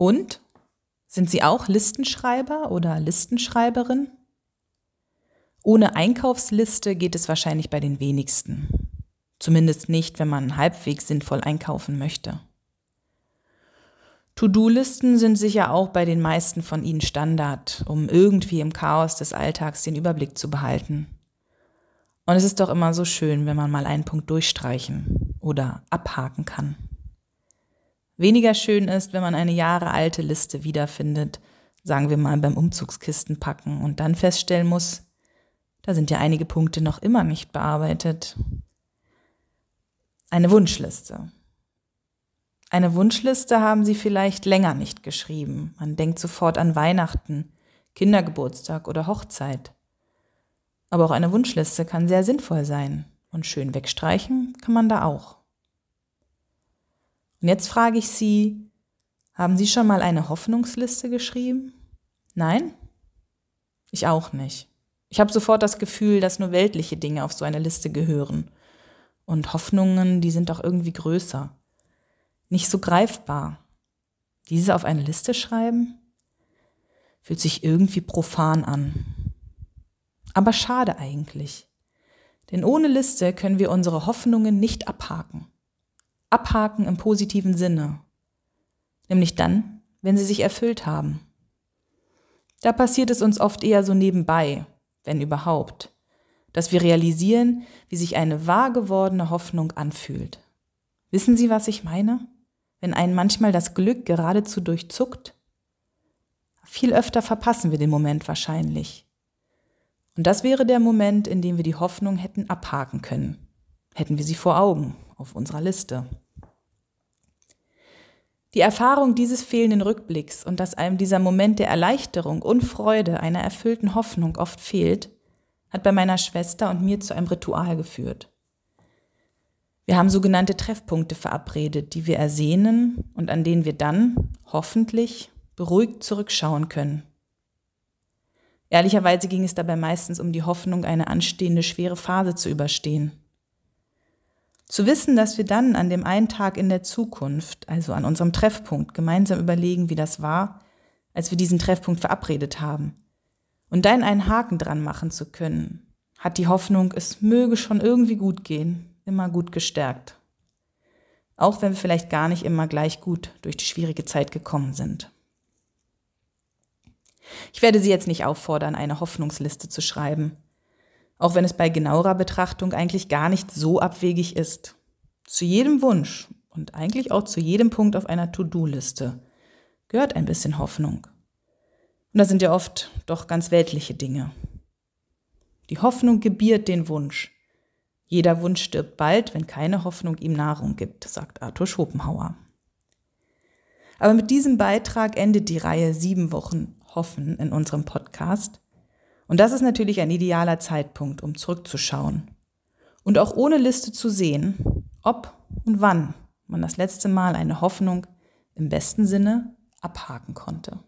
Und? Sind Sie auch Listenschreiber oder Listenschreiberin? Ohne Einkaufsliste geht es wahrscheinlich bei den wenigsten. Zumindest nicht, wenn man halbwegs sinnvoll einkaufen möchte. To-Do-Listen sind sicher auch bei den meisten von Ihnen Standard, um irgendwie im Chaos des Alltags den Überblick zu behalten. Und es ist doch immer so schön, wenn man mal einen Punkt durchstreichen oder abhaken kann. Weniger schön ist, wenn man eine jahrealte Liste wiederfindet, sagen wir mal beim Umzugskisten packen und dann feststellen muss, da sind ja einige Punkte noch immer nicht bearbeitet. Eine Wunschliste. Eine Wunschliste haben Sie vielleicht länger nicht geschrieben. Man denkt sofort an Weihnachten, Kindergeburtstag oder Hochzeit. Aber auch eine Wunschliste kann sehr sinnvoll sein und schön wegstreichen kann man da auch. Und jetzt frage ich Sie, haben Sie schon mal eine Hoffnungsliste geschrieben? Nein? Ich auch nicht. Ich habe sofort das Gefühl, dass nur weltliche Dinge auf so eine Liste gehören. Und Hoffnungen, die sind doch irgendwie größer. Nicht so greifbar. Diese auf eine Liste schreiben? Fühlt sich irgendwie profan an. Aber schade eigentlich. Denn ohne Liste können wir unsere Hoffnungen nicht abhaken. Abhaken im positiven Sinne. Nämlich dann, wenn sie sich erfüllt haben. Da passiert es uns oft eher so nebenbei, wenn überhaupt, dass wir realisieren, wie sich eine wahr gewordene Hoffnung anfühlt. Wissen Sie, was ich meine? Wenn einen manchmal das Glück geradezu durchzuckt? Viel öfter verpassen wir den Moment wahrscheinlich. Und das wäre der Moment, in dem wir die Hoffnung hätten abhaken können. Hätten wir sie vor Augen auf unserer Liste. Die Erfahrung dieses fehlenden Rückblicks und dass einem dieser Moment der Erleichterung und Freude einer erfüllten Hoffnung oft fehlt, hat bei meiner Schwester und mir zu einem Ritual geführt. Wir haben sogenannte Treffpunkte verabredet, die wir ersehnen und an denen wir dann, hoffentlich, beruhigt zurückschauen können. Ehrlicherweise ging es dabei meistens um die Hoffnung, eine anstehende schwere Phase zu überstehen. Zu wissen, dass wir dann an dem einen Tag in der Zukunft, also an unserem Treffpunkt, gemeinsam überlegen, wie das war, als wir diesen Treffpunkt verabredet haben. Und dann einen Haken dran machen zu können, hat die Hoffnung, es möge schon irgendwie gut gehen, immer gut gestärkt. Auch wenn wir vielleicht gar nicht immer gleich gut durch die schwierige Zeit gekommen sind. Ich werde Sie jetzt nicht auffordern, eine Hoffnungsliste zu schreiben auch wenn es bei genauerer Betrachtung eigentlich gar nicht so abwegig ist. Zu jedem Wunsch und eigentlich auch zu jedem Punkt auf einer To-Do-Liste gehört ein bisschen Hoffnung. Und das sind ja oft doch ganz weltliche Dinge. Die Hoffnung gebiert den Wunsch. Jeder Wunsch stirbt bald, wenn keine Hoffnung ihm Nahrung gibt, sagt Arthur Schopenhauer. Aber mit diesem Beitrag endet die Reihe Sieben Wochen Hoffen in unserem Podcast. Und das ist natürlich ein idealer Zeitpunkt, um zurückzuschauen und auch ohne Liste zu sehen, ob und wann man das letzte Mal eine Hoffnung im besten Sinne abhaken konnte.